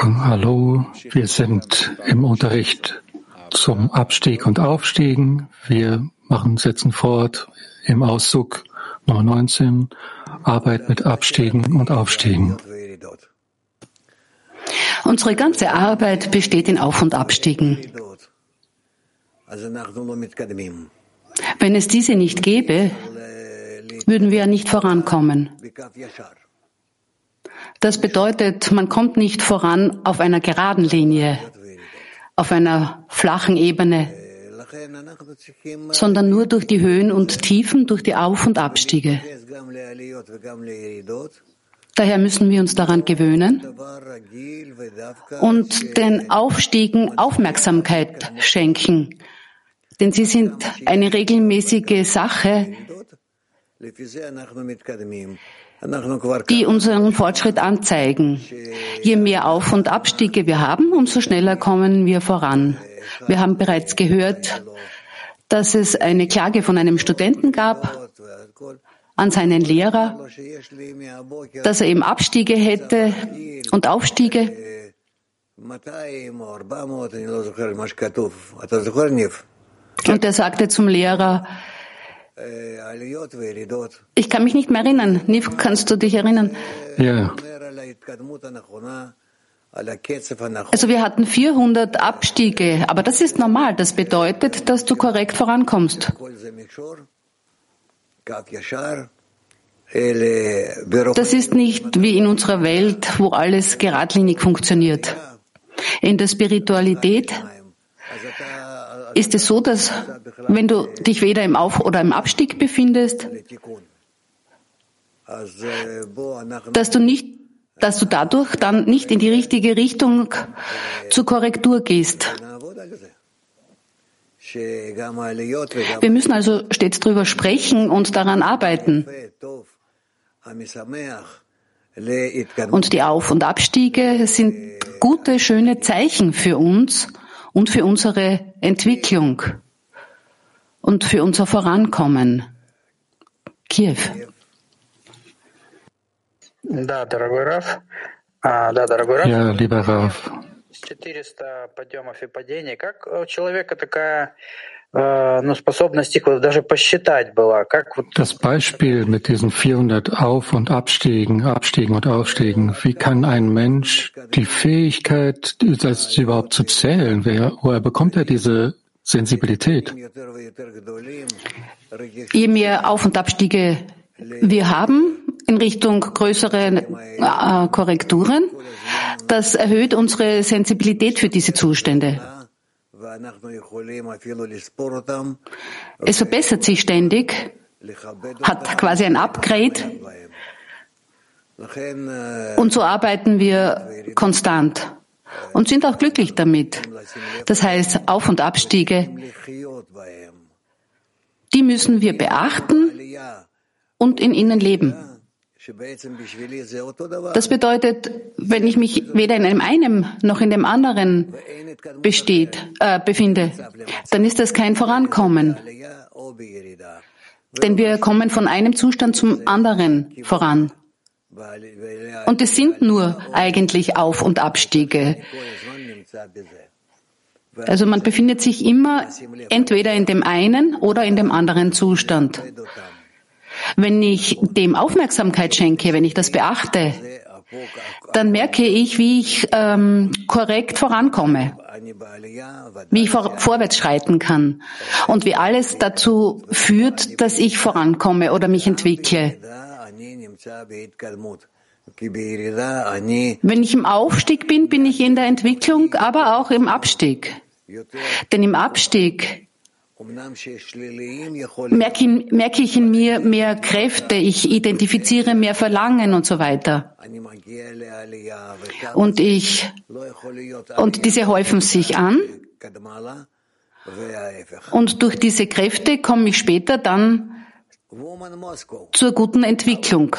Hallo, wir sind im Unterricht zum Abstieg und Aufstiegen. Wir machen, setzen fort im Auszug Nummer 19, Arbeit mit Abstiegen und Aufstiegen. Unsere ganze Arbeit besteht in Auf- und Abstiegen. Wenn es diese nicht gäbe, würden wir nicht vorankommen. Das bedeutet, man kommt nicht voran auf einer geraden Linie, auf einer flachen Ebene, sondern nur durch die Höhen und Tiefen, durch die Auf- und Abstiege. Daher müssen wir uns daran gewöhnen und den Aufstiegen Aufmerksamkeit schenken, denn sie sind eine regelmäßige Sache, die unseren Fortschritt anzeigen. Je mehr Auf- und Abstiege wir haben, umso schneller kommen wir voran. Wir haben bereits gehört, dass es eine Klage von einem Studenten gab an seinen Lehrer, dass er eben Abstiege hätte und Aufstiege. Und er sagte zum Lehrer, ich kann mich nicht mehr erinnern. Niv, kannst du dich erinnern? Ja. Also wir hatten 400 Abstiege, aber das ist normal. Das bedeutet, dass du korrekt vorankommst. Das ist nicht wie in unserer Welt, wo alles geradlinig funktioniert. In der Spiritualität ist es so, dass wenn du dich weder im Auf- oder im Abstieg befindest, dass du nicht, dass du dadurch dann nicht in die richtige Richtung zur Korrektur gehst. Wir müssen also stets drüber sprechen und daran arbeiten. Und die Auf- und Abstiege sind gute, schöne Zeichen für uns und für unsere Entwicklung und für unser Vorankommen. Kiew. Ja, lieber Raf. 400 подъемов и падений. Как у человека такая das Beispiel mit diesen 400 Auf- und Abstiegen, Abstiegen und Aufstiegen, wie kann ein Mensch die Fähigkeit, das überhaupt zu zählen, wer, woher bekommt er diese Sensibilität? Je mehr Auf- und Abstiege wir haben in Richtung größere äh, Korrekturen, das erhöht unsere Sensibilität für diese Zustände. Es verbessert sich ständig, hat quasi ein Upgrade. und so arbeiten wir konstant und sind auch glücklich damit. Das heißt, Auf- und Abstiege, die müssen wir beachten und in ihnen leben. Das bedeutet, wenn ich mich weder in einem einen noch in dem anderen besteht, äh, befinde, dann ist das kein Vorankommen. Denn wir kommen von einem Zustand zum anderen voran. Und es sind nur eigentlich Auf- und Abstiege. Also man befindet sich immer entweder in dem einen oder in dem anderen Zustand. Wenn ich dem Aufmerksamkeit schenke, wenn ich das beachte, dann merke ich, wie ich ähm, korrekt vorankomme, wie ich vor, vorwärts schreiten kann und wie alles dazu führt, dass ich vorankomme oder mich entwickle. Wenn ich im Aufstieg bin, bin ich in der Entwicklung, aber auch im Abstieg. Denn im Abstieg merke, in, merke ich in mir mehr Kräfte, ich identifiziere mehr Verlangen und so weiter. Und ich, und diese häufen sich an. Und durch diese Kräfte komme ich später dann zur guten Entwicklung.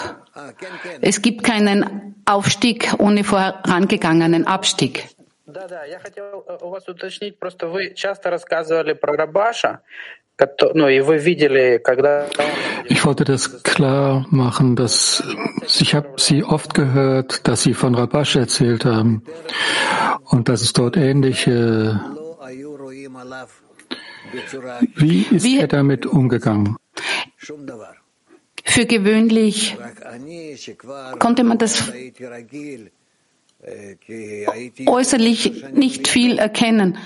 Es gibt keinen Aufstieg ohne vorangegangenen Abstieg. Да, да, я хотел у вас уточнить, просто вы часто рассказывали про Рабаша, Ich wollte das klar machen, dass ich habe Sie oft gehört, dass Sie von Rabash erzählt haben und dass es dort ähnliche. Wie ist Wie, er damit umgegangen? Für gewöhnlich konnte man das äußerlich nicht viel erkennen.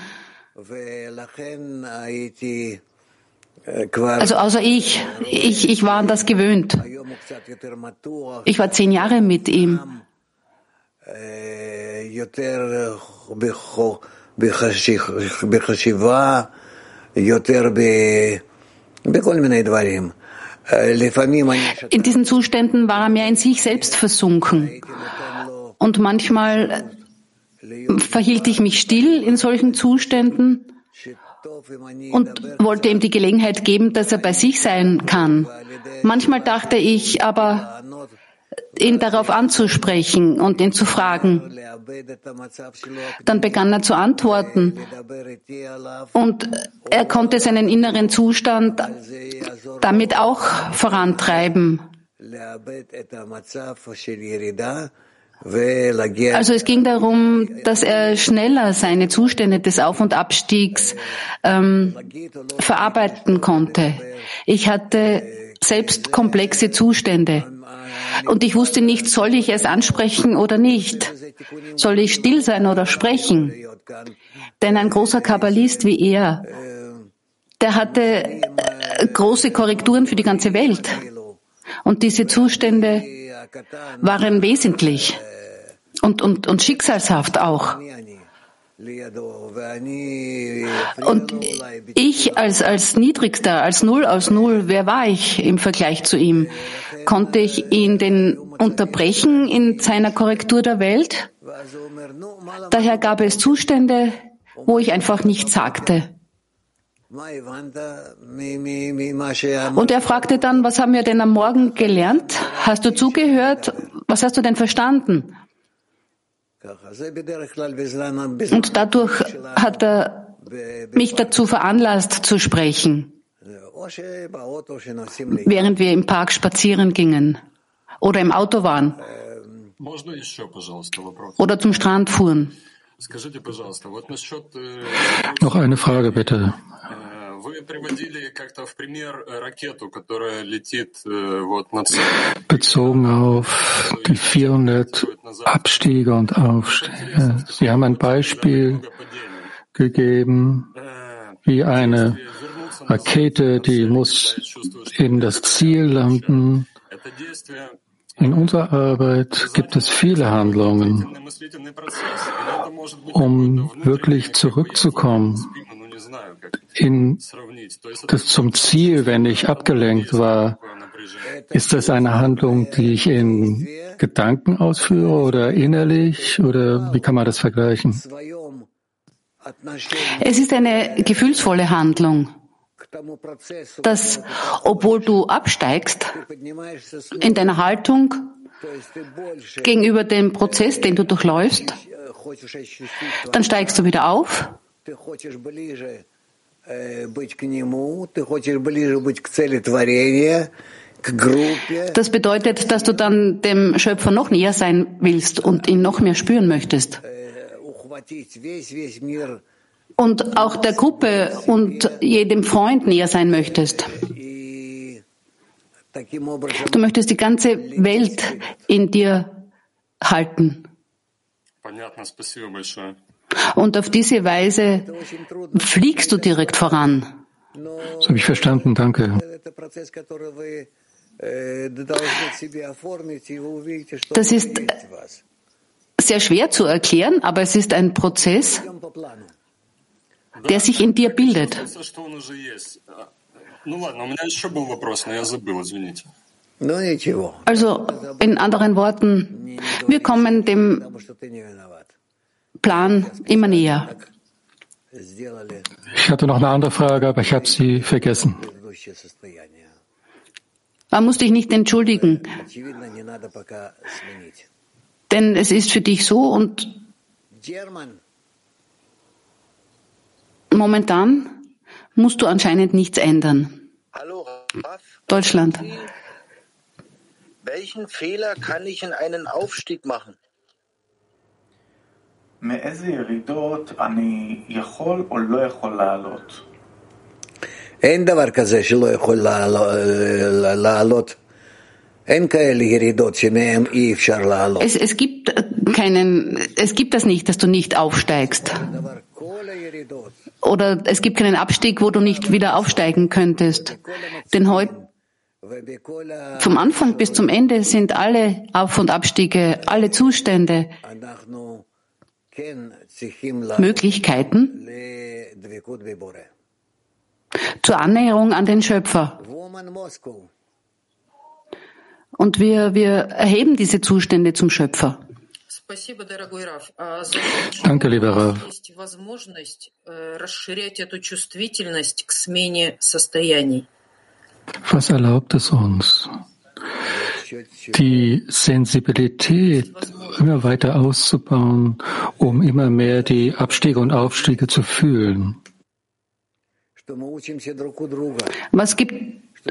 Also außer ich, ich, ich war an das gewöhnt. Ich war zehn Jahre mit ihm. In diesen Zuständen war er mehr in sich selbst versunken. Und manchmal verhielt ich mich still in solchen Zuständen und wollte ihm die Gelegenheit geben, dass er bei sich sein kann. Manchmal dachte ich aber, ihn darauf anzusprechen und ihn zu fragen. Dann begann er zu antworten und er konnte seinen inneren Zustand damit auch vorantreiben. Also es ging darum, dass er schneller seine Zustände des Auf- und Abstiegs ähm, verarbeiten konnte. Ich hatte selbst komplexe Zustände und ich wusste nicht, soll ich es ansprechen oder nicht? Soll ich still sein oder sprechen? Denn ein großer Kabbalist wie er, der hatte äh, große Korrekturen für die ganze Welt. Und diese Zustände waren wesentlich und, und, und schicksalshaft auch. Und ich als, als Niedrigster, als Null aus Null, wer war ich im Vergleich zu ihm? Konnte ich ihn denn unterbrechen in seiner Korrektur der Welt? Daher gab es Zustände, wo ich einfach nichts sagte. Und er fragte dann, was haben wir denn am Morgen gelernt? Hast du zugehört? Was hast du denn verstanden? Und dadurch hat er mich dazu veranlasst zu sprechen, während wir im Park spazieren gingen oder im Auto waren oder zum Strand fuhren. Noch eine Frage bitte. Bezogen auf die 400 Abstiege und Aufstiege. Äh, Sie haben ein Beispiel gegeben, wie eine Rakete, die muss in das Ziel landen. In unserer Arbeit gibt es viele Handlungen, um wirklich zurückzukommen in das zum Ziel, wenn ich abgelenkt war, ist das eine Handlung, die ich in Gedanken ausführe oder innerlich? Oder wie kann man das vergleichen? Es ist eine gefühlsvolle Handlung, dass obwohl du absteigst in deiner Haltung gegenüber dem Prozess, den du durchläufst, dann steigst du wieder auf das bedeutet, dass du dann dem Schöpfer noch näher sein willst und ihn noch mehr spüren möchtest. Und auch der Gruppe und jedem Freund näher sein möchtest. Du möchtest die ganze Welt in dir halten. Und auf diese Weise fliegst du direkt voran. Das habe ich verstanden, danke. Das ist sehr schwer zu erklären, aber es ist ein Prozess, der sich in dir bildet. Also in anderen Worten, wir kommen dem Plan immer näher. Ich hatte noch eine andere Frage, aber ich habe sie vergessen. Man muss dich nicht entschuldigen, denn es ist für dich so und momentan musst du anscheinend nichts ändern. Deutschland. Welchen Fehler kann ich in einen Aufstieg machen? מאיזה ירידות אני יכול או לא יכול לעלות? אין דבר כזה שלא יכול לעלות. אין כאלה ירידות שמהם אי אפשר לעלות. Es, es, gibt keinen, es gibt das nicht, dass du nicht aufsteigst. Oder es gibt keinen Abstieg, wo du nicht wieder aufsteigen könntest. Denn heute, vom Anfang bis zum Ende sind alle Auf- und Abstiege, alle Zustände, Möglichkeiten zur Annäherung an den Schöpfer. Und wir, wir erheben diese Zustände zum Schöpfer. Danke, lieber Rav. Was erlaubt es uns, die Sensibilität immer weiter auszubauen, um immer mehr die Abstiege und Aufstiege zu fühlen? Was gibt,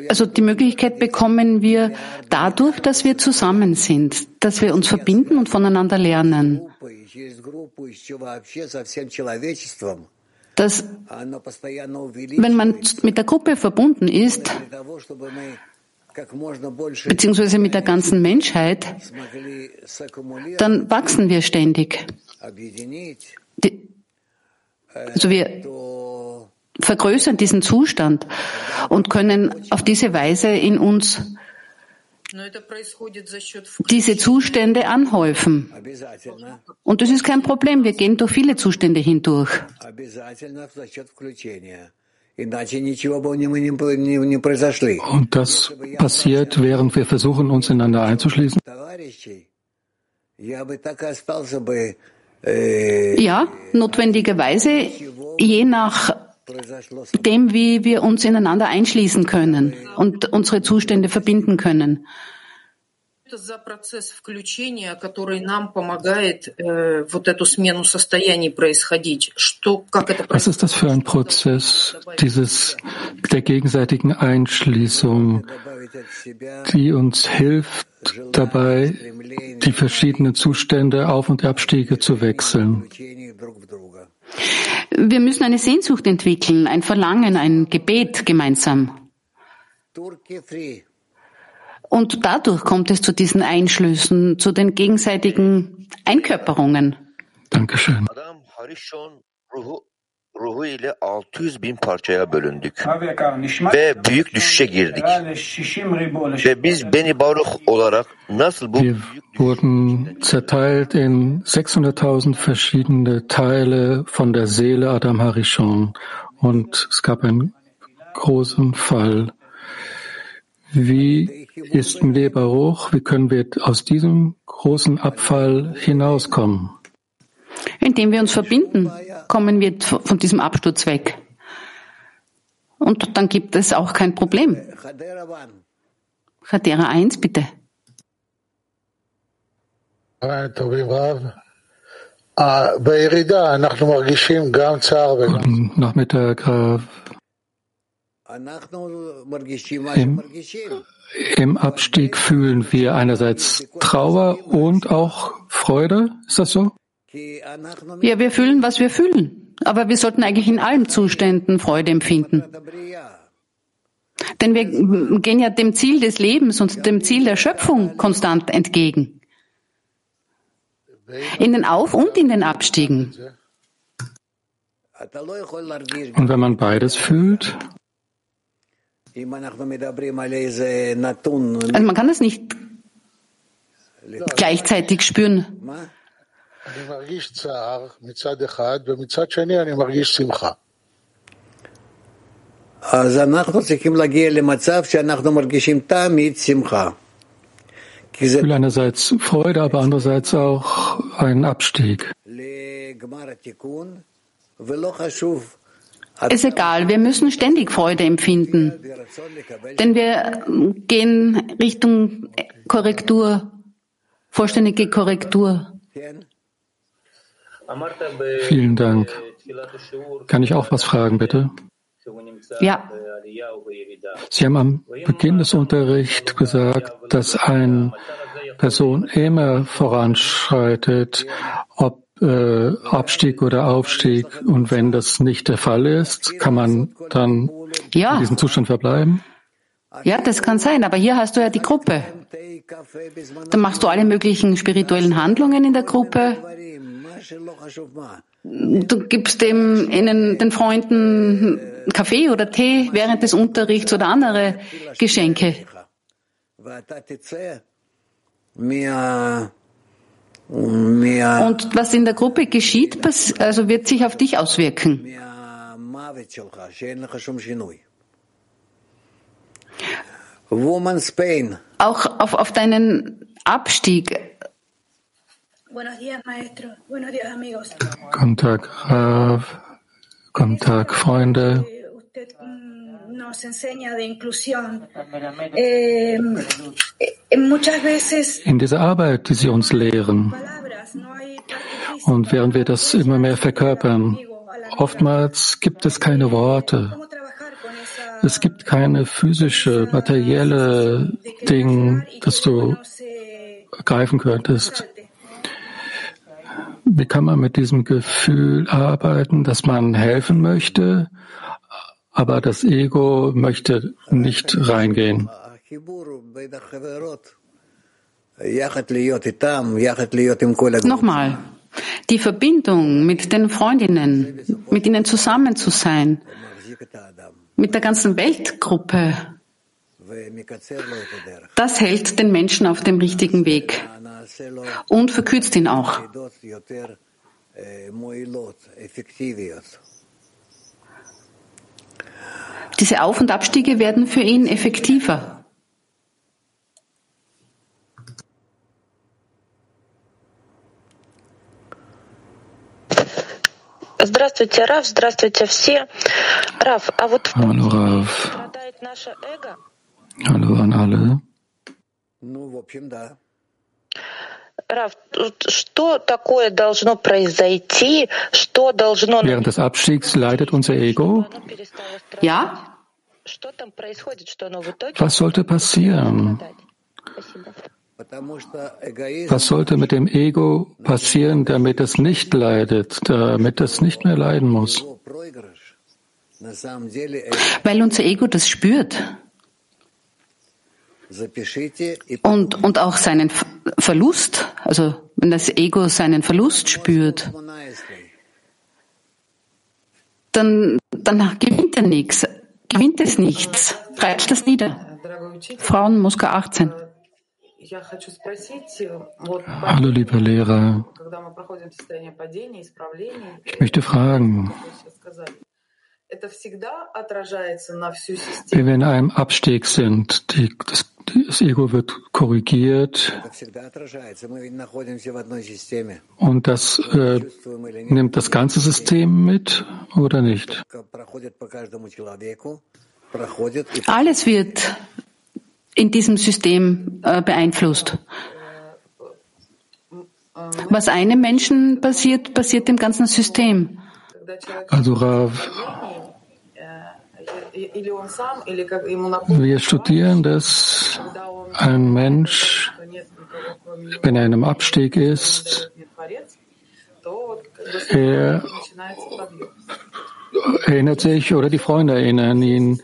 also die Möglichkeit bekommen wir dadurch, dass wir zusammen sind, dass wir uns verbinden und voneinander lernen. Dass, wenn man mit der Gruppe verbunden ist, beziehungsweise mit der ganzen Menschheit, dann wachsen wir ständig. Die, also wir vergrößern diesen Zustand und können auf diese Weise in uns diese Zustände anhäufen. Und das ist kein Problem. Wir gehen durch viele Zustände hindurch. Und das passiert, während wir versuchen, uns ineinander einzuschließen? Ja, notwendigerweise, je nach dem, wie wir uns ineinander einschließen können und unsere Zustände verbinden können. Was ist das für ein Prozess dieses der gegenseitigen Einschließung, die uns hilft dabei, die verschiedenen Zustände Auf- und Abstiege zu wechseln? Wir müssen eine Sehnsucht entwickeln, ein Verlangen, ein Gebet gemeinsam. Und dadurch kommt es zu diesen Einschlüssen, zu den gegenseitigen Einkörperungen. Dankeschön. Ruhu ile 600 bin parçaya bölündük ve büyük düşüşe girdik. Ve biz Beni Baruch olarak nasıl bu Wir wurden zerteilt in 600.000 verschiedene Teile von der Seele Adam Harishon und es gab einen großen Fall. Wie ist Mle Baruch? Wie können wir aus diesem großen Abfall hinauskommen? Indem wir uns verbinden, kommen wir von diesem Absturz weg. Und dann gibt es auch kein Problem. Chadera 1, bitte. Guten Nachmittag, Rav. Im, Im Abstieg fühlen wir einerseits Trauer und auch Freude. Ist das so? Ja, wir fühlen, was wir fühlen. Aber wir sollten eigentlich in allen Zuständen Freude empfinden. Denn wir gehen ja dem Ziel des Lebens und dem Ziel der Schöpfung konstant entgegen. In den Auf- und in den Abstiegen. Und wenn man beides fühlt? Also man kann das nicht gleichzeitig spüren. Ich fühle einerseits Freude, aber andererseits auch einen Abstieg. Ist egal, wir müssen ständig Freude empfinden, denn wir gehen Richtung Korrektur, vollständige Korrektur. Vielen Dank. Kann ich auch was fragen, bitte? Ja. Sie haben am Beginn des Unterrichts gesagt, dass eine Person immer voranschreitet, ob äh, Abstieg oder Aufstieg. Und wenn das nicht der Fall ist, kann man dann ja. in diesem Zustand verbleiben? Ja, das kann sein, aber hier hast du ja die Gruppe. Dann machst du alle möglichen spirituellen Handlungen in der Gruppe. Du gibst dem, ihnen, den Freunden Kaffee oder Tee während des Unterrichts oder andere Geschenke. Und was in der Gruppe geschieht, also wird sich auf dich auswirken. Auch auf, auf deinen Abstieg. Guten Tag, Rav. Guten Tag, Freunde. In dieser Arbeit, die Sie uns lehren, und während wir das immer mehr verkörpern, oftmals gibt es keine Worte. Es gibt keine physische, materielle Ding, das du greifen könntest. Wie kann man mit diesem Gefühl arbeiten, dass man helfen möchte, aber das Ego möchte nicht reingehen? Nochmal, die Verbindung mit den Freundinnen, mit ihnen zusammen zu sein, mit der ganzen Weltgruppe, das hält den Menschen auf dem richtigen Weg und verkürzt ihn auch. Diese Auf- und Abstiege werden für ihn effektiver. Здравствуйте, Раф, здравствуйте все. Раф, а вот Hallo, Raf. страдает наше эго? Hallo an alle. Раф, что такое должно произойти, что должно... Während des Abstiegs leidet unser Ego? Ja. Was sollte passieren? Was sollte mit dem Ego passieren, damit es nicht leidet, damit es nicht mehr leiden muss? Weil unser Ego das spürt. Und, und auch seinen Verlust, also wenn das Ego seinen Verlust spürt, dann, dann gewinnt er nichts, gewinnt es nichts, reicht das nieder. Frauen Moskau 18. Hallo, lieber Lehrer. Ich möchte fragen, wenn wir in einem Abstieg sind, die, das, das, Ego wird korrigiert und das äh, nimmt das ganze System mit oder nicht? Alles wird in diesem System äh, beeinflusst. Was einem Menschen passiert, passiert dem ganzen System. Also Rav, wir studieren, dass ein Mensch, wenn er in einem Abstieg ist, er erinnert sich oder die Freunde erinnern ihn,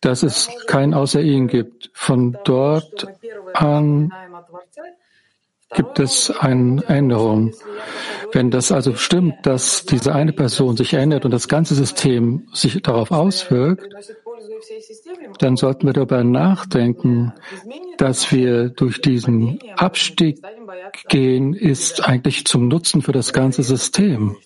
dass es kein außer ihn gibt. Von dort an gibt es eine Änderung. Wenn das also stimmt, dass diese eine Person sich ändert und das ganze System sich darauf auswirkt, dann sollten wir darüber nachdenken, dass wir durch diesen Abstieg gehen, ist eigentlich zum Nutzen für das ganze System.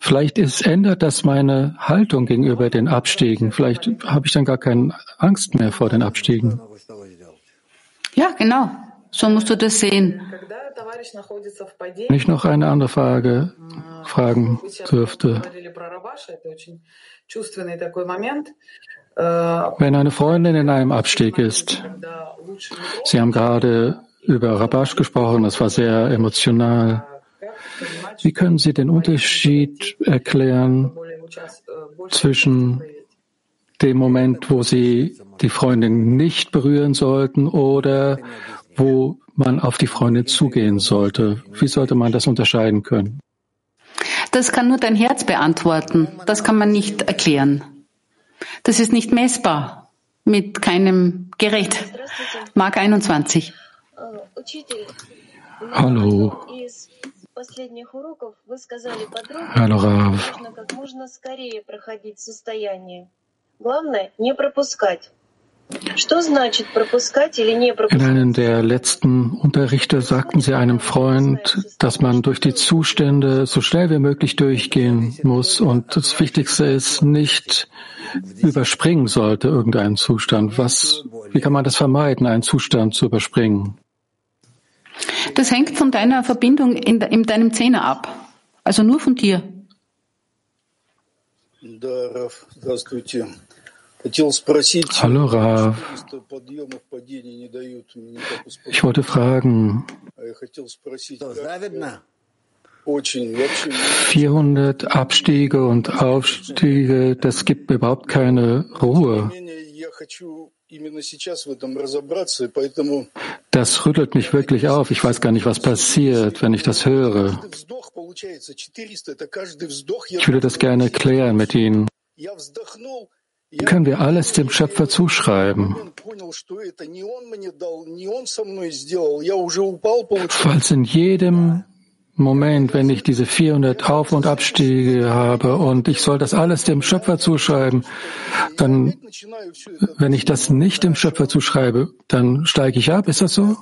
Vielleicht ist, ändert das meine Haltung gegenüber den Abstiegen. Vielleicht habe ich dann gar keine Angst mehr vor den Abstiegen. Ja, genau. So musst du das sehen. Wenn ich noch eine andere Frage fragen dürfte. Wenn eine Freundin in einem Abstieg ist, Sie haben gerade über Rabash gesprochen, das war sehr emotional. Wie können Sie den Unterschied erklären zwischen dem Moment, wo sie die Freundin nicht berühren sollten oder wo man auf die Freundin zugehen sollte? Wie sollte man das unterscheiden können? Das kann nur dein Herz beantworten. Das kann man nicht erklären. Das ist nicht messbar mit keinem Gerät. Mark 21. Hallo. Hallo Rav. In einem der letzten Unterrichte sagten Sie einem Freund, dass man durch die Zustände so schnell wie möglich durchgehen muss und das Wichtigste ist, nicht überspringen sollte irgendeinen Zustand. Was, wie kann man das vermeiden, einen Zustand zu überspringen? Das hängt von deiner Verbindung in, in deinem Zehner ab. Also nur von dir. Hallo Rav. Ich wollte fragen, 400 Abstiege und Aufstiege, das gibt überhaupt keine Ruhe. Das rüttelt mich wirklich auf. Ich weiß gar nicht, was passiert, wenn ich das höre. Ich würde das gerne klären mit Ihnen. Können wir alles dem Schöpfer zuschreiben? Falls in jedem Moment, wenn ich diese 400 Auf- und Abstiege habe und ich soll das alles dem Schöpfer zuschreiben, dann, wenn ich das nicht dem Schöpfer zuschreibe, dann steige ich ab. Ist das so?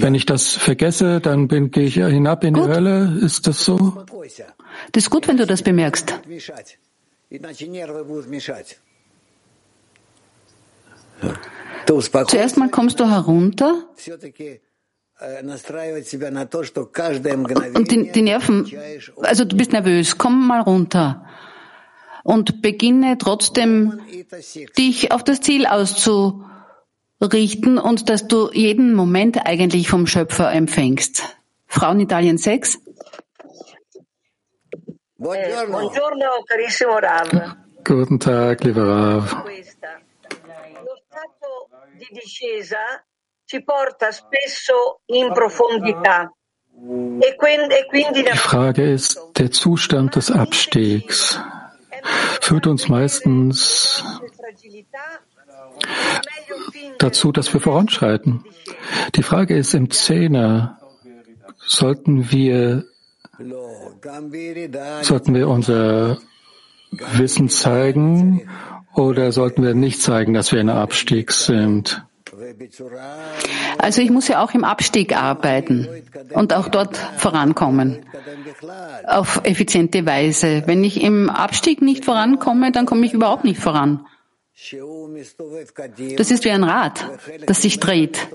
Wenn ich das vergesse, dann bin, gehe ich hinab in gut. die Hölle. Ist das so? Das ist gut, wenn du das bemerkst. Zuerst mal kommst du herunter und die, die Nerven, also du bist nervös, komm mal runter und beginne trotzdem dich auf das Ziel auszurichten und dass du jeden Moment eigentlich vom Schöpfer empfängst. Frauen Italien 6. Buongiorno, carissimo Rav. Guten Tag, lieber Rav. Lo stato di discesa ci porta spesso in profondità. E Die Frage ist, der Zustand des Abstiegs führt uns meistens dazu, dass wir voranschreiten. Die Frage ist im Zehner, sollten wir, sollten wir unser Wissen zeigen oder sollten wir nicht zeigen, dass wir in einem Abstieg sind? Also ich muss ja auch im Abstieg arbeiten und auch dort vorankommen. Auf effiziente Weise. Wenn ich im Abstieg nicht vorankomme, dann komme ich überhaupt nicht voran. Das ist wie ein Rad, das sich dreht.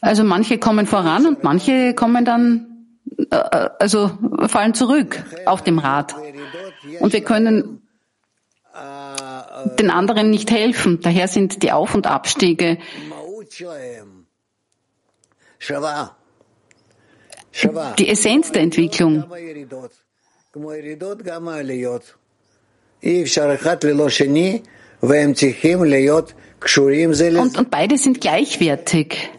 Also manche kommen voran und manche kommen dann, äh, also fallen zurück auf dem Rad. Und wir können den anderen nicht helfen. Daher sind die Auf- und Abstiege die Essenz der Entwicklung. Und, und beide sind gleichwertig.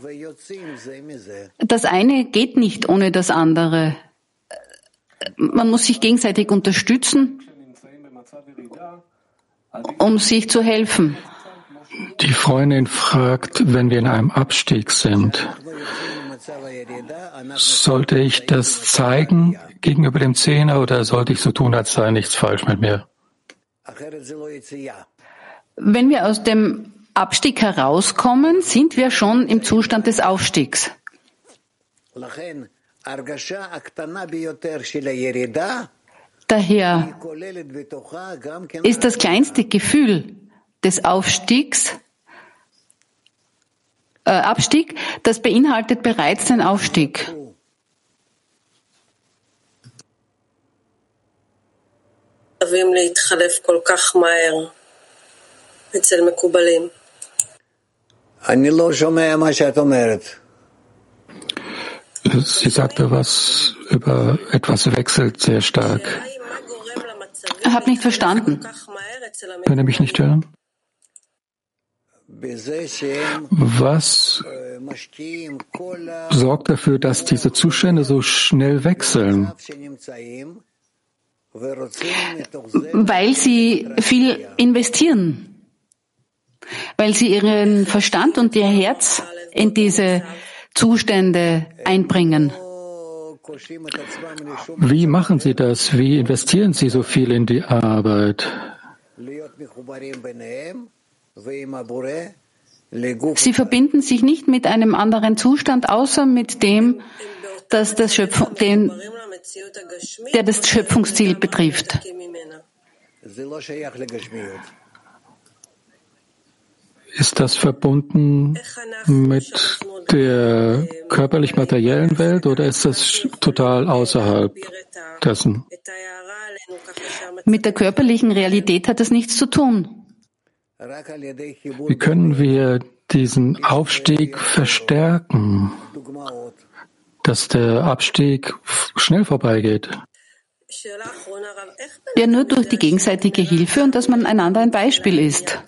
Das eine geht nicht ohne das andere. Man muss sich gegenseitig unterstützen um sich zu helfen. Die Freundin fragt, wenn wir in einem Abstieg sind, sollte ich das zeigen gegenüber dem Zehner oder sollte ich so tun, als sei nichts falsch mit mir? Wenn wir aus dem Abstieg herauskommen, sind wir schon im Zustand des Aufstiegs. Daher ist das kleinste Gefühl des Aufstiegs, äh, Abstieg, das beinhaltet bereits den Aufstieg. Sie sagte was über etwas wechselt sehr stark. Ich habe nicht verstanden. Können Sie mich nicht hören? Was sorgt dafür, dass diese Zustände so schnell wechseln? Weil sie viel investieren, weil sie ihren Verstand und ihr Herz in diese Zustände einbringen. Wie machen Sie das? Wie investieren Sie so viel in die Arbeit? Sie verbinden sich nicht mit einem anderen Zustand, außer mit dem, dass das Schöpfung, den, der das Schöpfungsziel betrifft. Ist das verbunden mit der körperlich-materiellen Welt oder ist das total außerhalb dessen? Mit der körperlichen Realität hat das nichts zu tun. Wie können wir diesen Aufstieg verstärken, dass der Abstieg schnell vorbeigeht? Ja, nur durch die gegenseitige Hilfe und dass man einander ein Beispiel ist.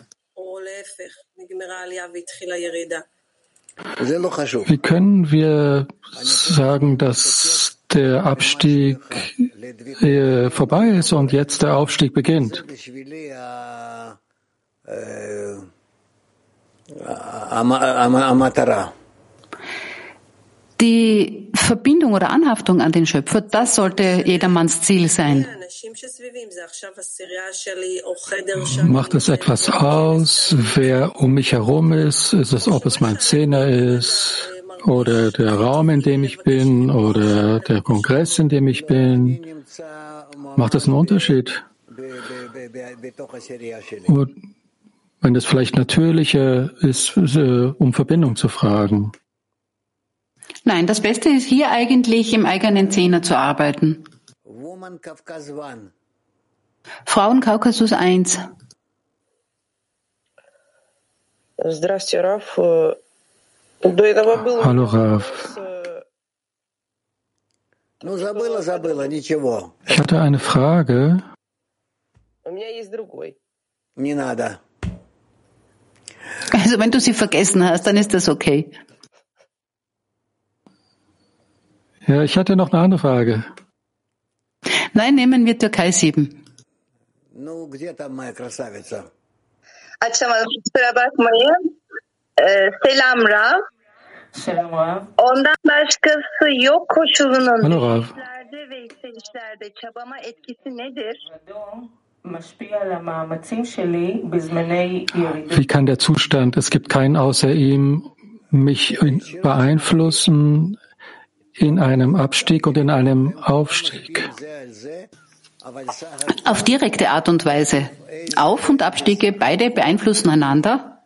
Wie können wir sagen, dass der Abstieg vorbei ist und jetzt der Aufstieg beginnt? Die Verbindung oder Anhaftung an den Schöpfer, das sollte jedermanns Ziel sein. Macht es etwas aus, wer um mich herum ist? Ist es, ob es mein Zehner ist oder der Raum, in dem ich bin oder der Kongress, in dem ich bin? Macht das einen Unterschied? Und wenn es vielleicht natürlicher ist, äh, um Verbindung zu fragen. Nein, das Beste ist hier eigentlich im eigenen Zehner zu arbeiten. Frauen Kaukasus 1. Hallo Raf. Ich hatte eine Frage. Also wenn du sie vergessen hast, dann ist das okay. Ja, ich hatte noch eine andere Frage. Nein, nehmen wir Türkei 7. Açamadım kusura bakmayın. Ee, selam Rav. Selam Rav. Ondan başkası yok koşulunun Hallo Rav. düşüşlerde ve yükselişlerde çabama etkisi nedir? Wie kann der Zustand, es gibt keinen außer ihm, mich beeinflussen in einem Abstieg und in einem Aufstieg? Auf direkte Art und Weise. Auf- und Abstiege, beide beeinflussen einander.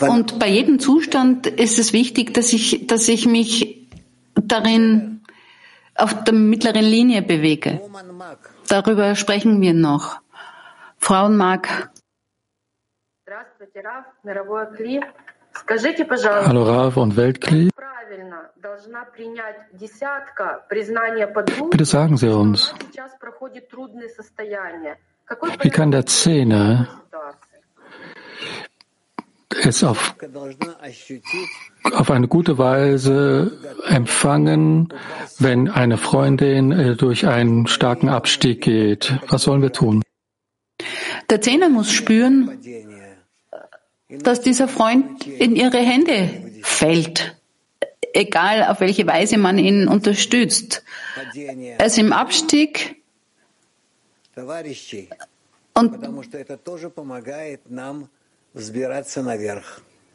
Und bei jedem Zustand ist es wichtig, dass ich, dass ich mich darin auf der mittleren Linie bewege. Darüber sprechen wir noch. Frauenmark. Hallo Rav und Weltkli. Bitte sagen Sie uns, wie kann der Zehner es auf, auf eine gute Weise empfangen, wenn eine Freundin äh, durch einen starken Abstieg geht? Was sollen wir tun? Der Zehner muss spüren, dass dieser Freund in ihre Hände fällt, egal auf welche Weise man ihn unterstützt. Er ist im Abstieg. Und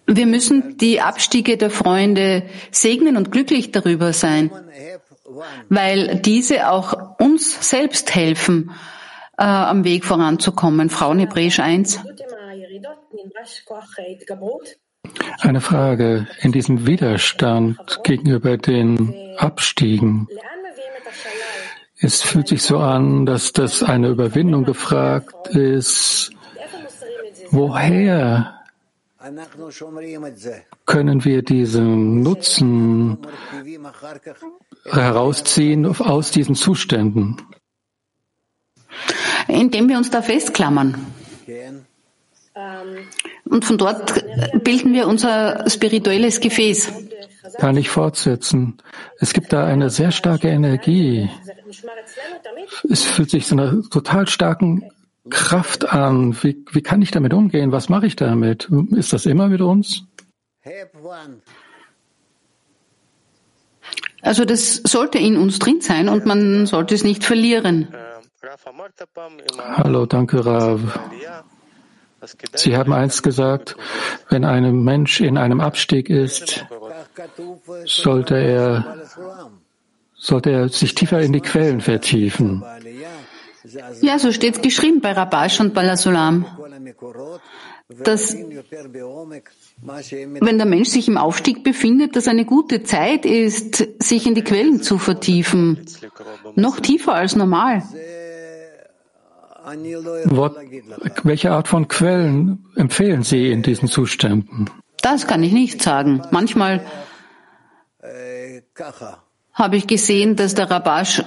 wir müssen die Abstiege der Freunde segnen und glücklich darüber sein, weil diese auch uns selbst helfen, äh, am Weg voranzukommen. Frauen Hebräisch 1. Eine Frage in diesem Widerstand gegenüber den Abstiegen. Es fühlt sich so an, dass das eine Überwindung gefragt ist, Woher können wir diesen Nutzen herausziehen aus diesen Zuständen? Indem wir uns da festklammern. Und von dort bilden wir unser spirituelles Gefäß. Kann ich fortsetzen? Es gibt da eine sehr starke Energie. Es fühlt sich so einer total starken Kraft an. Wie, wie kann ich damit umgehen? Was mache ich damit? Ist das immer mit uns? Also das sollte in uns drin sein und man sollte es nicht verlieren. Hallo, danke Rav. Sie haben einst gesagt, wenn ein Mensch in einem Abstieg ist, sollte er, sollte er sich tiefer in die Quellen vertiefen. Ja, so steht es geschrieben bei Rabash und Balasulam, dass wenn der Mensch sich im Aufstieg befindet, dass eine gute Zeit ist, sich in die Quellen zu vertiefen, noch tiefer als normal. Welche Art von Quellen empfehlen Sie in diesen Zuständen? Das kann ich nicht sagen. Manchmal habe ich gesehen, dass der Rabash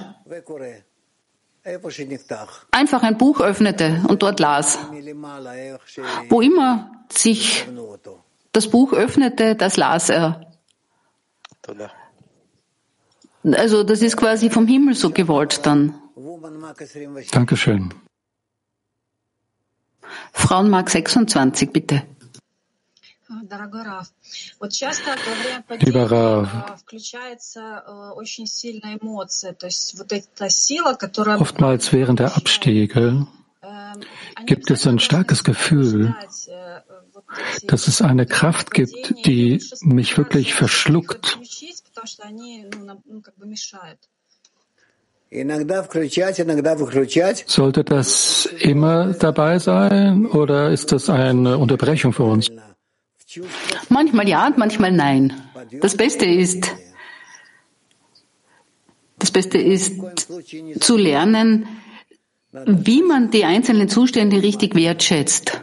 einfach ein Buch öffnete und dort las. Wo immer sich das Buch öffnete, das las er. Also das ist quasi vom Himmel so gewollt dann. Dankeschön. Frauenmark 26, bitte. Lieber Rav, oftmals während der Abstiege gibt es ein starkes Gefühl, dass es eine Kraft gibt, die mich wirklich verschluckt. Sollte das immer dabei sein oder ist das eine Unterbrechung für uns? Manchmal ja und manchmal nein. Das Beste ist, das Beste ist zu lernen, wie man die einzelnen Zustände richtig wertschätzt.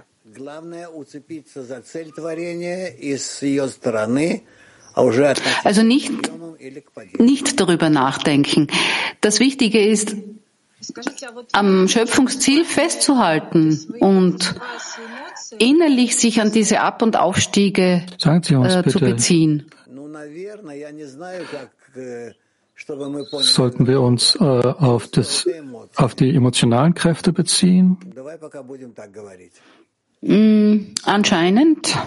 Also nicht, nicht darüber nachdenken. Das Wichtige ist, am Schöpfungsziel festzuhalten und innerlich sich an diese Ab- und Aufstiege äh, zu beziehen. Sollten wir uns äh, auf, das, auf die emotionalen Kräfte beziehen? Mm, anscheinend.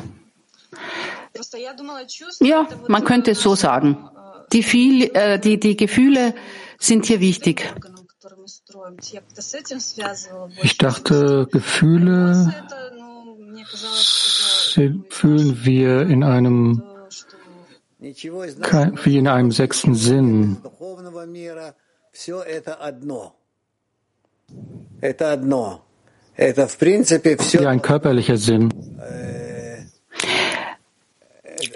Ja, man könnte es so sagen. Die, viel, äh, die, die Gefühle sind hier wichtig. Ich dachte, Gefühle fühlen wir in einem wie in einem sechsten Sinn. Wie ein körperlicher Sinn.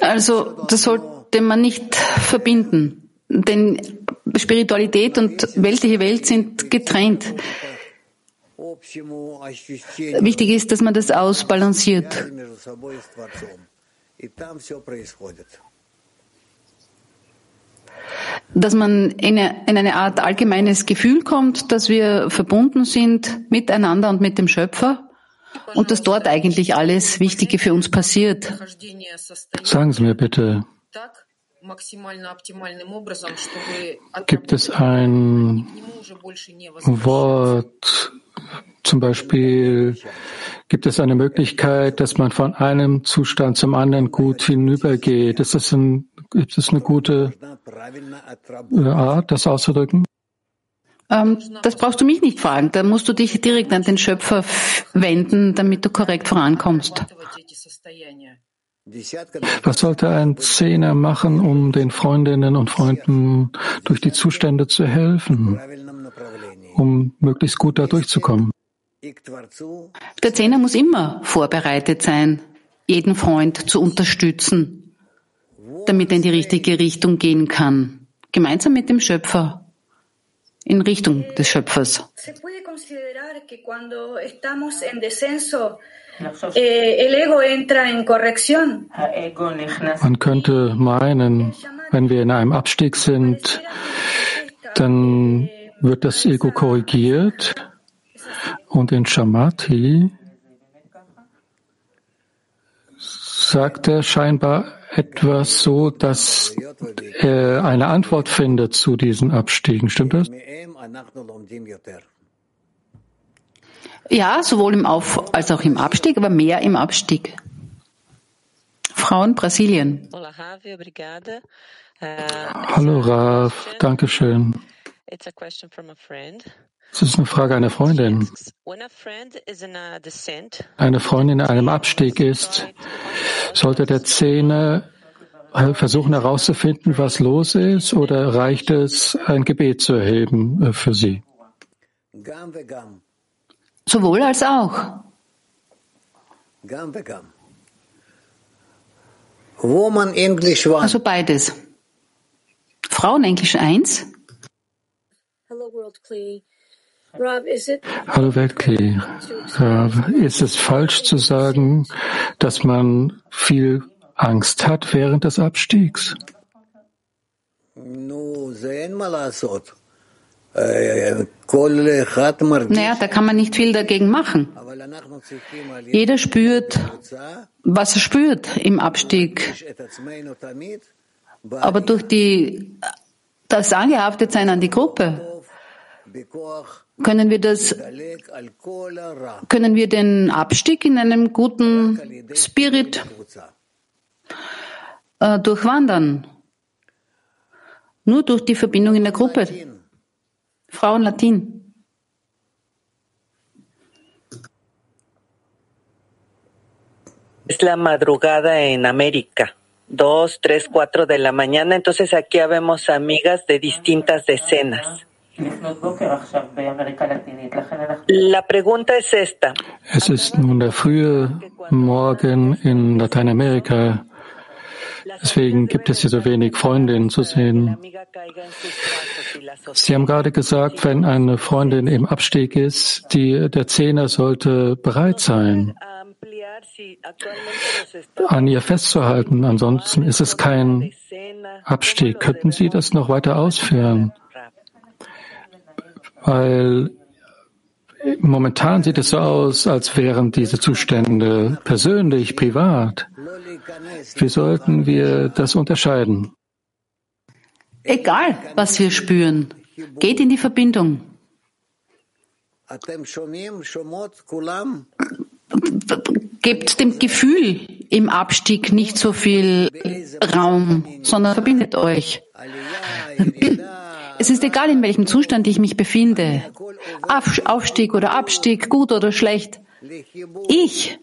Also, das sollte man nicht verbinden, denn Spiritualität und weltliche Welt sind getrennt. Wichtig ist, dass man das ausbalanciert. Dass man in eine, in eine Art allgemeines Gefühl kommt, dass wir verbunden sind miteinander und mit dem Schöpfer und dass dort eigentlich alles Wichtige für uns passiert. Sagen Sie mir bitte, gibt es ein Wort, zum Beispiel gibt es eine Möglichkeit, dass man von einem Zustand zum anderen gut hinübergeht. Ist das, ein, ist das eine gute äh, Art, das auszudrücken? Ähm, das brauchst du mich nicht fragen. Da musst du dich direkt an den Schöpfer wenden, damit du korrekt vorankommst. Was sollte ein Zehner machen, um den Freundinnen und Freunden durch die Zustände zu helfen, um möglichst gut da durchzukommen? Der Zehner muss immer vorbereitet sein, jeden Freund zu unterstützen, damit er in die richtige Richtung gehen kann, gemeinsam mit dem Schöpfer, in Richtung des Schöpfers. en corrección. Man könnte meinen, wenn wir in einem Abstieg sind, dann wird das Ego korrigiert und in Shamati sagt er scheinbar etwas so, dass er eine Antwort findet zu diesen Abstiegen. Stimmt das? Ja, sowohl im Auf- als auch im Abstieg, aber mehr im Abstieg. Frauen Brasilien. Hallo Rav, danke schön. Das ist eine Frage einer Freundin. Eine Freundin in einem Abstieg ist, sollte der Zehner versuchen herauszufinden, was los ist, oder reicht es, ein Gebet zu erheben äh, für sie? Sowohl als auch. Woman English one. Also beides. Frauen Englisch 1. Hallo Weltklee. Rav, Ist es falsch zu sagen, dass man viel Angst hat während des Abstiegs? Naja, da kann man nicht viel dagegen machen. Jeder spürt, was er spürt im Abstieg. Aber durch die, das Angehaftetsein an die Gruppe können wir das, können wir den Abstieg in einem guten Spirit äh, durchwandern. Nur durch die Verbindung in der Gruppe. Frauen Latin. Es la madrugada en América, dos, tres, cuatro de la mañana. Entonces aquí habemos amigas de distintas decenas. La pregunta es esta. Es ist nun der frühe Morgen in Lateinamerika. Deswegen gibt es hier so wenig Freundinnen zu sehen. Sie haben gerade gesagt, wenn eine Freundin im Abstieg ist, die, der Zehner sollte bereit sein, an ihr festzuhalten. Ansonsten ist es kein Abstieg. Könnten Sie das noch weiter ausführen? Weil momentan sieht es so aus, als wären diese Zustände persönlich, privat. Wie sollten wir das unterscheiden? Egal, was wir spüren, geht in die Verbindung. Gebt dem Gefühl im Abstieg nicht so viel Raum, sondern verbindet euch. Es ist egal, in welchem Zustand ich mich befinde. Aufstieg oder Abstieg, gut oder schlecht. Ich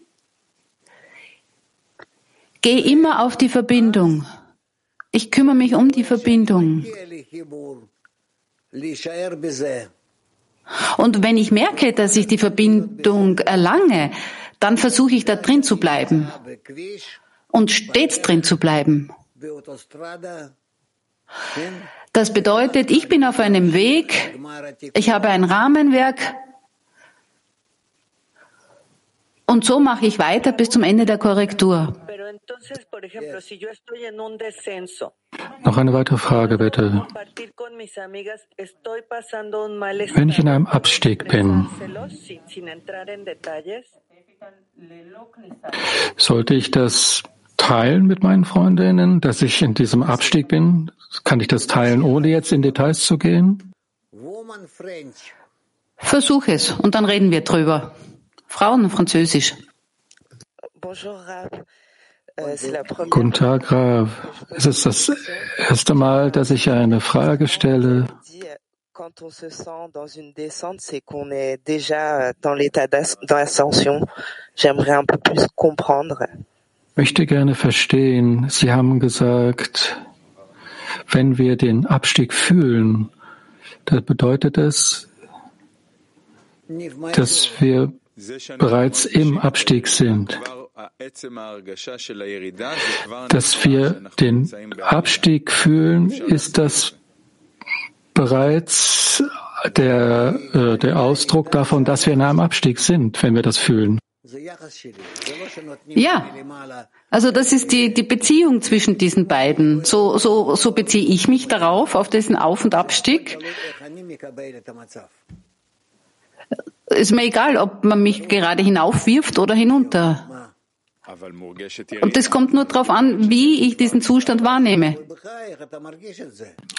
gehe immer auf die Verbindung. Ich kümmere mich um die Verbindung. Und wenn ich merke, dass ich die Verbindung erlange, dann versuche ich da drin zu bleiben und stets drin zu bleiben. Das bedeutet, ich bin auf einem Weg, ich habe ein Rahmenwerk und so mache ich weiter bis zum Ende der Korrektur. Noch eine weitere Frage, bitte. Wenn ich in einem Abstieg bin, sollte ich das teilen mit meinen Freundinnen, dass ich in diesem Abstieg bin? Kann ich das teilen, ohne jetzt in Details zu gehen? Versuch es und dann reden wir drüber. Frauen Französisch. Guten Tag, Rav. Es ist das erste Mal, dass ich eine Frage stelle. Quand on se sent dans une descente, c'est qu'on est déjà dans l'état d'ascension. J'aimerais un peu plus comprendre. Möchte gerne verstehen. Sie haben gesagt, wenn wir den Abstieg fühlen, dann bedeutet es, dass wir bereits im Abstieg sind. Dass wir den Abstieg fühlen, ist das bereits der, äh, der Ausdruck davon, dass wir in einem Abstieg sind, wenn wir das fühlen. Ja, also das ist die, die Beziehung zwischen diesen beiden. So, so, so beziehe ich mich darauf, auf diesen Auf- und Abstieg. Ist mir egal, ob man mich gerade hinaufwirft oder hinunter. Und das kommt nur darauf an, wie ich diesen Zustand wahrnehme.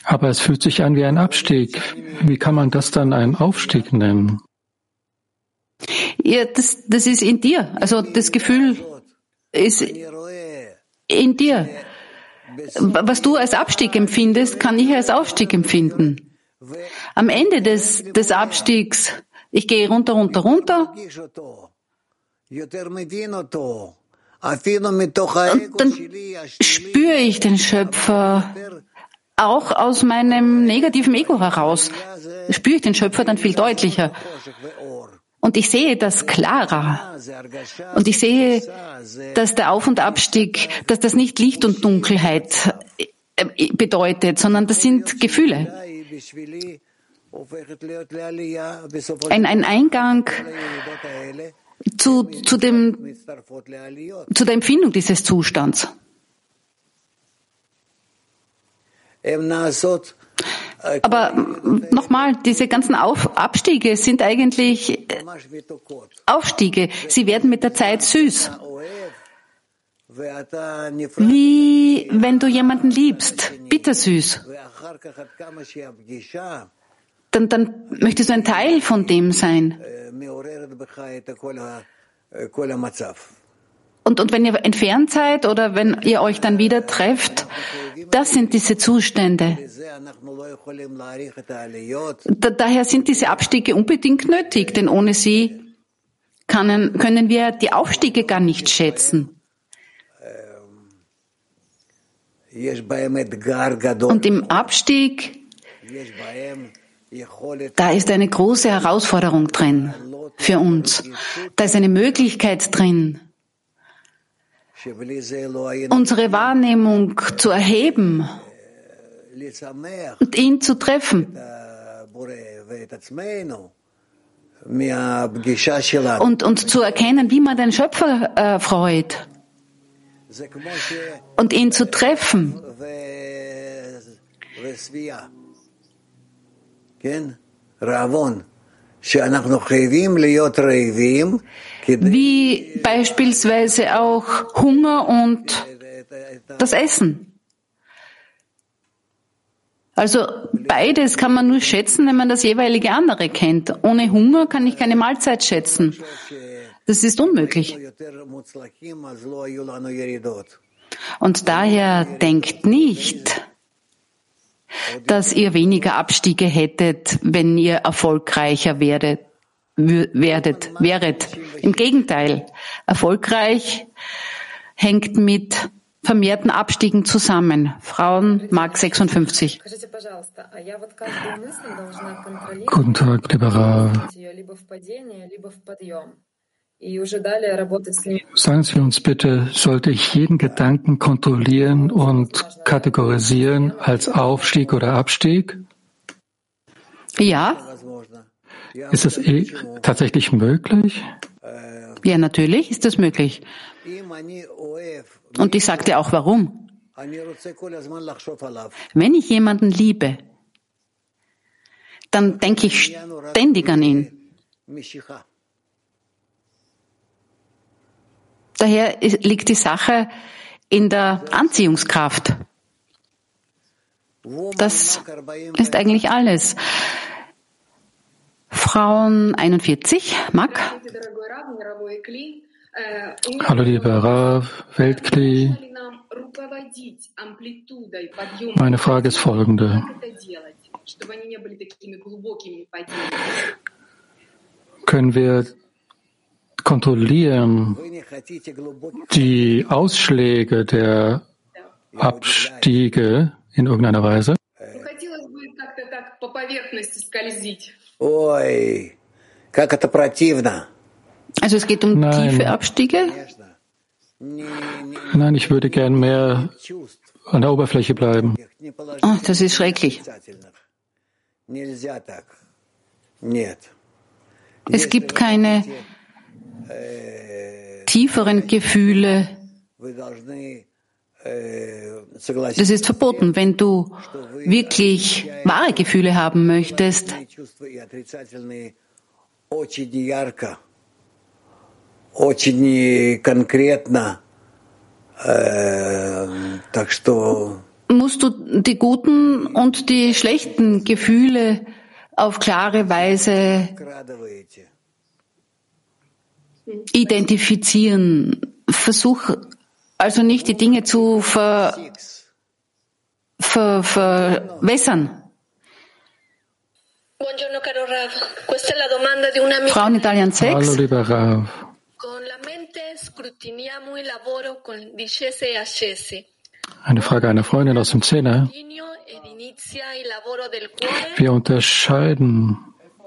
Aber es fühlt sich an wie ein Abstieg. Wie kann man das dann einen Aufstieg nennen? Ja, das, das ist in dir. Also das Gefühl ist in dir. Was du als Abstieg empfindest, kann ich als Aufstieg empfinden. Am Ende des, des Abstiegs, ich gehe runter, runter, runter. Und dann spüre ich den Schöpfer auch aus meinem negativen Ego heraus. Spüre ich den Schöpfer dann viel deutlicher. Und ich sehe das klarer. Und ich sehe, dass der Auf- und Abstieg, dass das nicht Licht und Dunkelheit äh, bedeutet, sondern das sind Gefühle. Ein, ein Eingang zu, zu, dem, zu der Empfindung dieses Zustands. Aber nochmal, diese ganzen Auf Abstiege sind eigentlich Aufstiege. Sie werden mit der Zeit süß. Wie wenn du jemanden liebst, bittersüß. Dann, dann möchtest du ein Teil von dem sein. Und, und wenn ihr entfernt seid oder wenn ihr euch dann wieder trefft, das sind diese Zustände. Da, daher sind diese Abstiege unbedingt nötig, denn ohne sie können, können wir die Aufstiege gar nicht schätzen. Und im Abstieg, da ist eine große Herausforderung drin für uns. Da ist eine Möglichkeit drin, unsere Wahrnehmung zu erheben und ihn zu treffen. Und, und zu erkennen, wie man den Schöpfer äh, freut. Und ihn zu treffen. Wie beispielsweise auch Hunger und das Essen. Also beides kann man nur schätzen, wenn man das jeweilige andere kennt. Ohne Hunger kann ich keine Mahlzeit schätzen. Das ist unmöglich. Und daher denkt nicht, dass ihr weniger Abstiege hättet, wenn ihr erfolgreicher werdet, werdet, wäret. Im Gegenteil, erfolgreich hängt mit vermehrten Abstiegen zusammen. Frauen Mark 56. Guten Tag, lieber Rav. Sagen Sie uns bitte, sollte ich jeden Gedanken kontrollieren und kategorisieren als Aufstieg oder Abstieg? Ja. Ist das eh tatsächlich möglich? Ja, natürlich ist das möglich. Und ich sagte auch warum. Wenn ich jemanden liebe, dann denke ich ständig an ihn. Daher liegt die Sache in der Anziehungskraft. Das ist eigentlich alles. Frauen 41, Mack. Hallo lieber Rav, Weltkli. Meine Frage ist folgende. Können wir kontrollieren die Ausschläge der Abstiege in irgendeiner Weise? Ой, как это противно. Also es geht um Nein. tiefe Abstiege? Nein, ich würde gern mehr an der Oberfläche bleiben. Oh, das ist schrecklich. Нельзя так. Нет. Es gibt keine tieferen Gefühle. das ist verboten. Wenn du wirklich wahre Gefühle haben möchtest, musst du die guten und die schlechten Gefühle auf klare Weise identifizieren. Versuch also nicht die Dinge zu ver, ver, verwässern. Frau in Italien 6. Hallo, lieber Rav. Eine Frage einer Freundin aus dem Zehner. Wir unterscheiden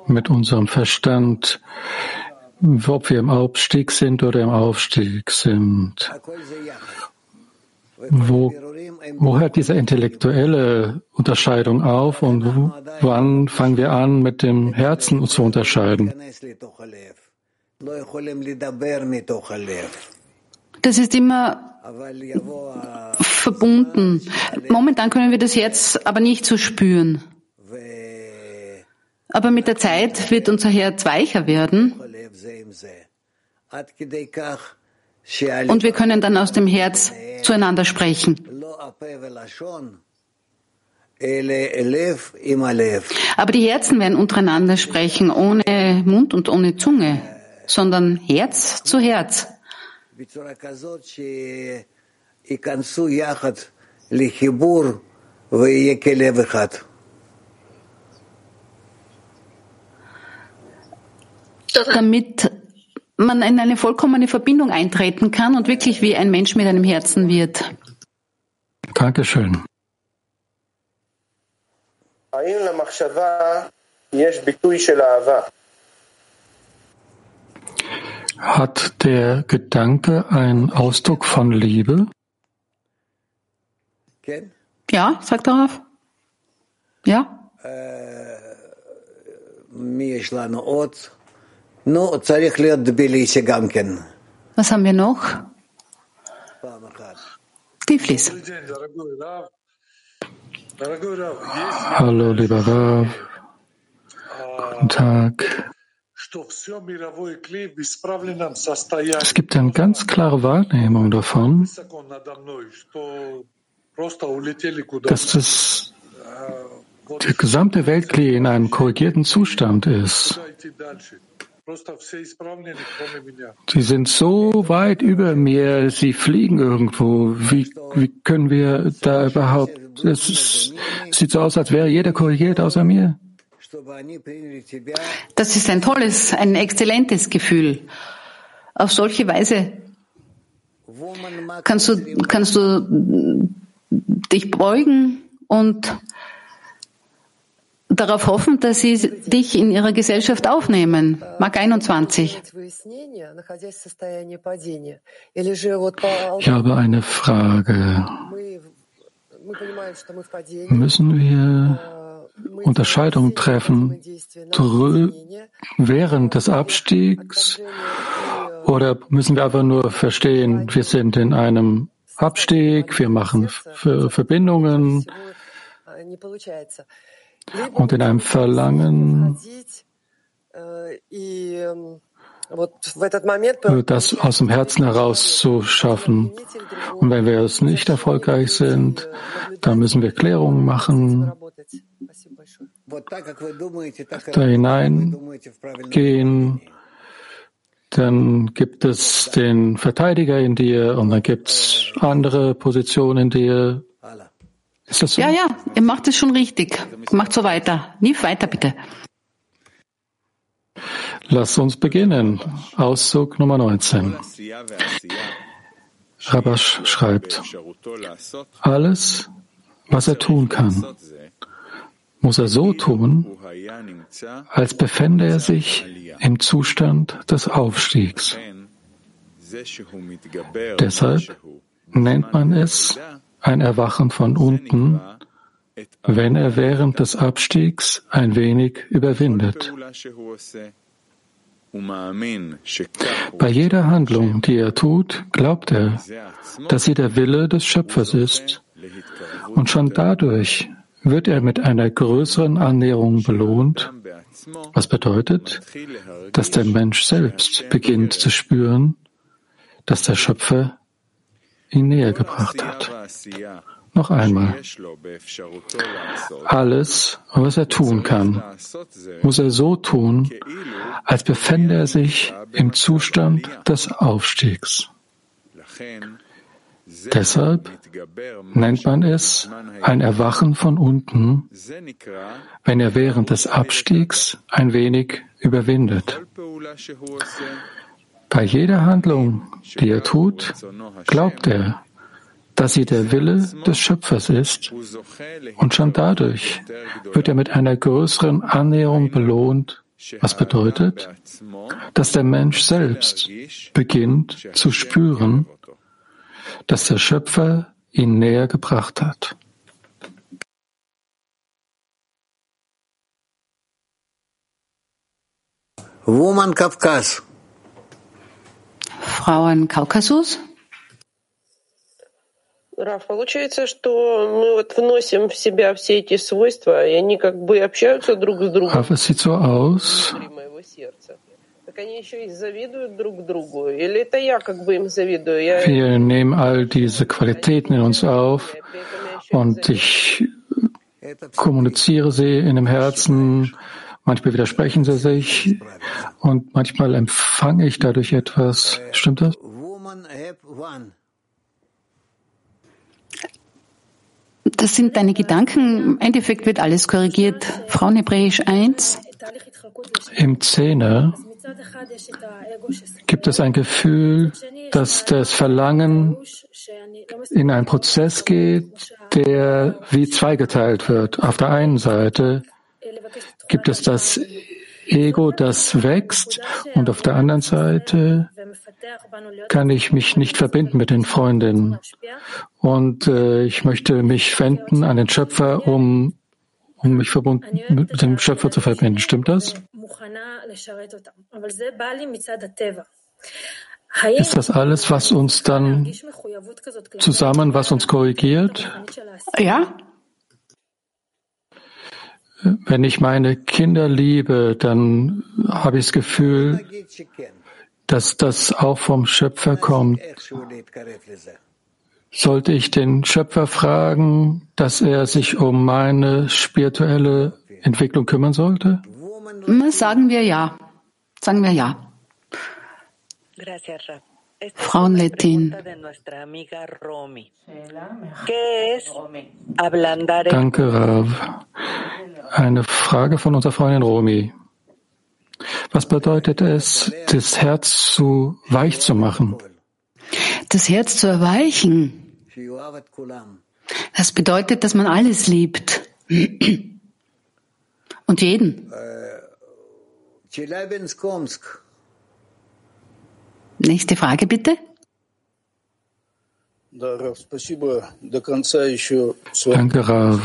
mit unserem Verstand, ob wir im Abstieg sind oder im Aufstieg sind. Wo, wo hört diese intellektuelle Unterscheidung auf und wann fangen wir an, mit dem Herzen zu unterscheiden? Das ist immer verbunden. Momentan können wir das jetzt aber nicht so spüren. Aber mit der Zeit wird unser Herz weicher werden. Und wir können dann aus dem Herz zueinander sprechen. Aber die Herzen werden untereinander sprechen, ohne Mund und ohne Zunge, sondern Herz zu Herz. Damit man in eine vollkommene Verbindung eintreten kann und wirklich wie ein Mensch mit einem Herzen wird. Dankeschön. Hat der Gedanke einen Ausdruck von Liebe? Ja, sagt darauf. Ja. Was haben wir noch? Tiflis. Hallo, lieber Rav. Guten Tag. Es gibt eine ganz klare Wahrnehmung davon, dass das der gesamte Weltkli in einem korrigierten Zustand ist. Sie sind so weit über mir, sie fliegen irgendwo. Wie, wie können wir da überhaupt? Es ist, sieht so aus, als wäre jeder korrigiert außer mir. Das ist ein tolles, ein exzellentes Gefühl. Auf solche Weise kannst du, kannst du dich beugen und darauf hoffen, dass sie dich in ihrer Gesellschaft aufnehmen. Mark 21. Ich habe eine Frage. Müssen wir Unterscheidungen treffen während des Abstiegs oder müssen wir einfach nur verstehen, wir sind in einem Abstieg, wir machen Verbindungen und in einem Verlangen, das aus dem Herzen heraus zu schaffen. Und wenn wir es nicht erfolgreich sind, dann müssen wir Klärungen machen, da hineingehen. Dann gibt es den Verteidiger in dir und dann gibt es andere Positionen in dir. Ist das so? Ja, ja, ihr macht es schon richtig. Macht so weiter. Nie weiter, bitte. Lass uns beginnen. Auszug Nummer 19. Rabash schreibt, alles, was er tun kann, muss er so tun, als befände er sich im Zustand des Aufstiegs. Deshalb nennt man es ein Erwachen von unten, wenn er während des Abstiegs ein wenig überwindet. Bei jeder Handlung, die er tut, glaubt er, dass sie der Wille des Schöpfers ist. Und schon dadurch wird er mit einer größeren Annäherung belohnt, was bedeutet, dass der Mensch selbst beginnt zu spüren, dass der Schöpfer ihn näher gebracht hat. Noch einmal. Alles, was er tun kann, muss er so tun, als befände er sich im Zustand des Aufstiegs. Deshalb nennt man es ein Erwachen von unten, wenn er während des Abstiegs ein wenig überwindet. Bei jeder Handlung, die er tut, glaubt er, dass sie der Wille des Schöpfers ist, und schon dadurch wird er mit einer größeren Annäherung belohnt, was bedeutet, dass der Mensch selbst beginnt zu spüren, dass der Schöpfer ihn näher gebracht hat. Woman Kafkas. Frauen Kaukasus. Раф, получается, что мы вот вносим в себя все эти свойства, и они как бы общаются друг с другом. Rav, es sieht so aus, моего сердца. Так они еще и завидуют друг другу. Или это я как бы им завидую? Я... wir nehmen all diese Qualitäten in uns auf und ich kommuniziere sie in dem Herzen. Manchmal widersprechen sie sich und manchmal empfange ich dadurch etwas. Stimmt das? Woman have one. Das sind deine Gedanken. Im Endeffekt wird alles korrigiert. Frauenhebräisch 1. Im Zehner gibt es ein Gefühl, dass das Verlangen in einen Prozess geht, der wie zweigeteilt wird. Auf der einen Seite gibt es das Ego, das wächst, und auf der anderen Seite kann ich mich nicht verbinden mit den Freundinnen. Und äh, ich möchte mich wenden an den Schöpfer, um, um mich verbunden mit dem Schöpfer zu verbinden. Stimmt das? Ist das alles, was uns dann zusammen, was uns korrigiert? Ja, Wenn ich meine Kinder liebe, dann habe ich das Gefühl, dass das auch vom Schöpfer kommt. Sollte ich den Schöpfer fragen, dass er sich um meine spirituelle Entwicklung kümmern sollte? Sagen wir ja. Sagen wir ja. Frauenlettin. Danke, Rav. Eine Frage von unserer Freundin Romy. Was bedeutet es, das Herz zu weich zu machen? Das Herz zu erweichen. Das bedeutet, dass man alles liebt. Und jeden. Nächste Frage bitte. Danke, Rav.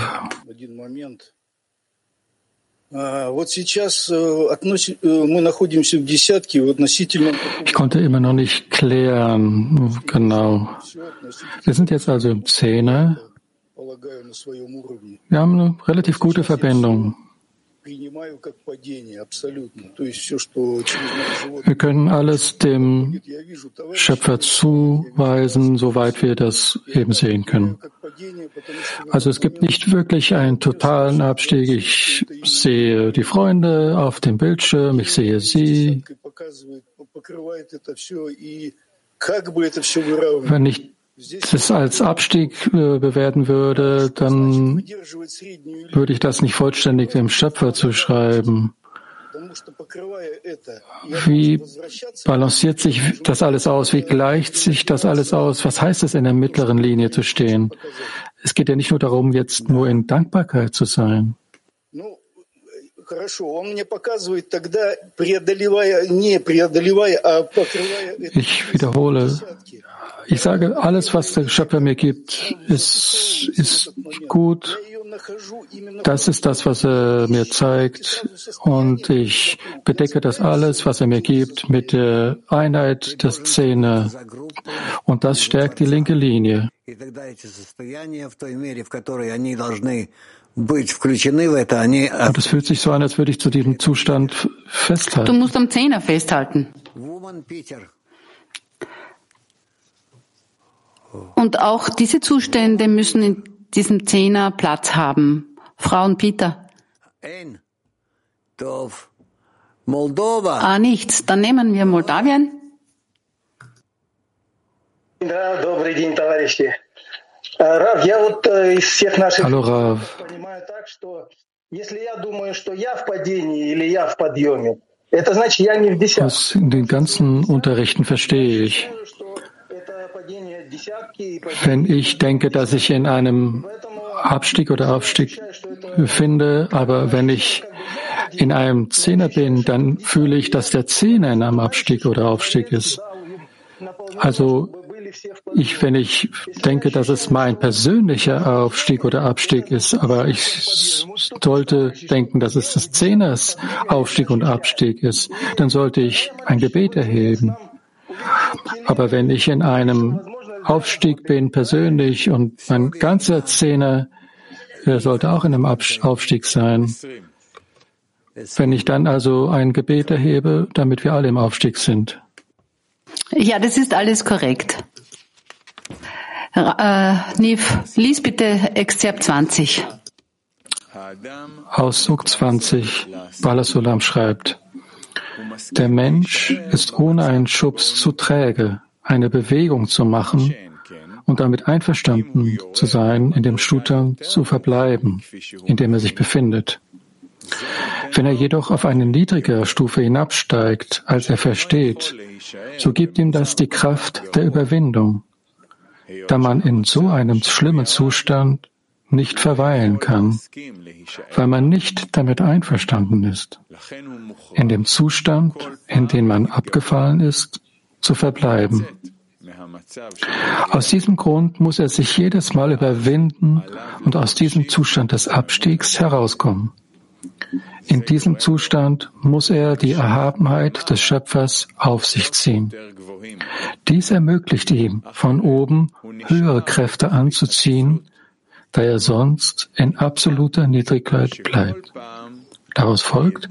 Ich konnte immer noch nicht klären, genau. Wir sind jetzt also im Zehner. Wir haben eine relativ gute Verbindung. Wir können alles dem Schöpfer zuweisen, soweit wir das eben sehen können. Also es gibt nicht wirklich einen totalen Abstieg. Ich sehe die Freunde auf dem Bildschirm, ich sehe sie. Wenn ich es als Abstieg äh, bewerten würde, dann würde ich das nicht vollständig dem Schöpfer zuschreiben. Wie balanciert sich das alles aus? Wie gleicht sich das alles aus? Was heißt es, in der mittleren Linie zu stehen? Es geht ja nicht nur darum, jetzt nur in Dankbarkeit zu sein. Ich wiederhole, ich sage, alles, was der Schöpfer mir gibt, ist, ist gut Das ist das, was er mir zeigt. Und ich bedecke das alles, was er mir gibt, mit der Einheit der Szene. Und das stärkt die linke Linie. Und es fühlt sich so an, als würde ich zu diesem Zustand festhalten. Du musst am Zehner festhalten. Und auch diese Zustände müssen in diesem Zehner Platz haben. Frauen Peter. Ah, nichts. Dann nehmen wir Moldawien. Hallo Rav. Aus den ganzen Unterrichten verstehe ich, wenn ich denke, dass ich in einem Abstieg oder Aufstieg befinde, aber wenn ich in einem Zehner bin, dann fühle ich, dass der Zehner in einem Abstieg oder Aufstieg ist. Also ich, wenn ich denke, dass es mein persönlicher Aufstieg oder Abstieg ist, aber ich sollte denken, dass es des Zehners Aufstieg und Abstieg ist, dann sollte ich ein Gebet erheben. Aber wenn ich in einem Aufstieg bin persönlich und mein ganzer Zehner sollte auch in einem Aufstieg sein. Wenn ich dann also ein Gebet erhebe, damit wir alle im Aufstieg sind. Ja, das ist alles korrekt. Äh, Niv, lies bitte Exzerpt 20. Auszug 20. Balasulam schreibt, der Mensch ist ohne einen Schubs zu träge, eine Bewegung zu machen und damit einverstanden zu sein, in dem Zustand zu verbleiben, in dem er sich befindet. Wenn er jedoch auf eine niedrigere Stufe hinabsteigt, als er versteht, so gibt ihm das die Kraft der Überwindung, da man in so einem schlimmen Zustand nicht verweilen kann, weil man nicht damit einverstanden ist, in dem Zustand, in den man abgefallen ist, zu verbleiben. Aus diesem Grund muss er sich jedes Mal überwinden und aus diesem Zustand des Abstiegs herauskommen. In diesem Zustand muss er die Erhabenheit des Schöpfers auf sich ziehen. Dies ermöglicht ihm, von oben höhere Kräfte anzuziehen, da er sonst in absoluter Niedrigkeit bleibt. Daraus folgt,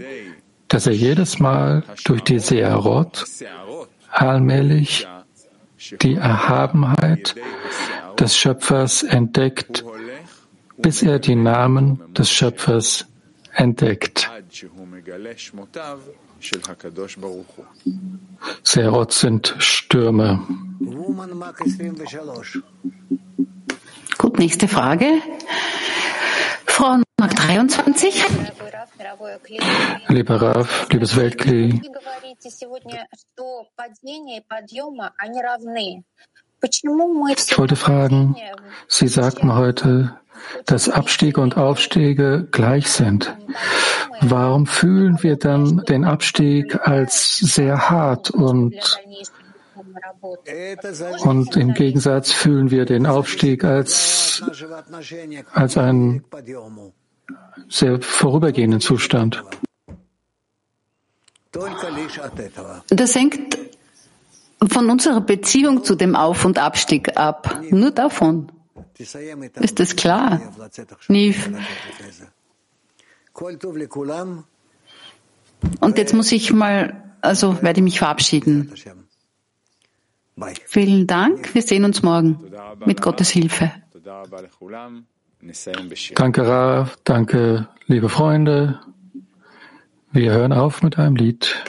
dass er jedes Mal durch die Searot allmählich die Erhabenheit des Schöpfers entdeckt, bis er die Namen des Schöpfers entdeckt. Serot sind Stürme. Gut, nächste Frage. Frau Mark 23. Lieber Rav, liebes Weltkli, ich wollte fragen, Sie sagten heute, dass Abstiege und Aufstiege gleich sind. Warum fühlen wir dann den Abstieg als sehr hart und, und im Gegensatz fühlen wir den Aufstieg als, als einen sehr vorübergehenden Zustand? Das hängt von unserer Beziehung zu dem Auf- und Abstieg ab. Nur davon. Ist das klar? Niv. Und jetzt muss ich mal, also werde ich mich verabschieden. Vielen Dank. Wir sehen uns morgen mit Gottes Hilfe. Danke, Rav. Danke, liebe Freunde. Wir hören auf mit einem Lied.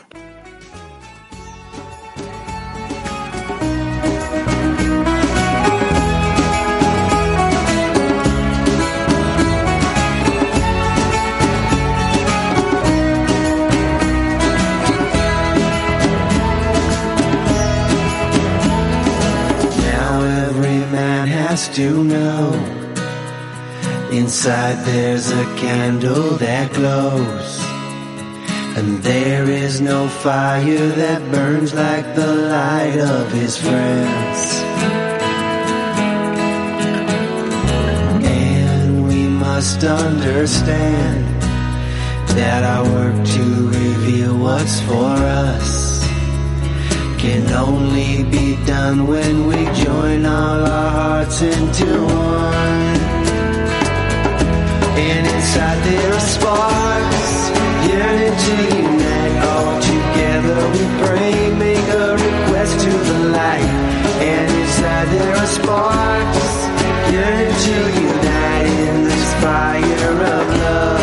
do know. Inside there's a candle that glows. And there is no fire that burns like the light of his friends. And we must understand that our work to reveal what's for us can only be done when we join all our hearts into one. And inside there are sparks yearning to unite. All together we pray, make a request to the light. And inside there are sparks yearning to unite in this fire of love.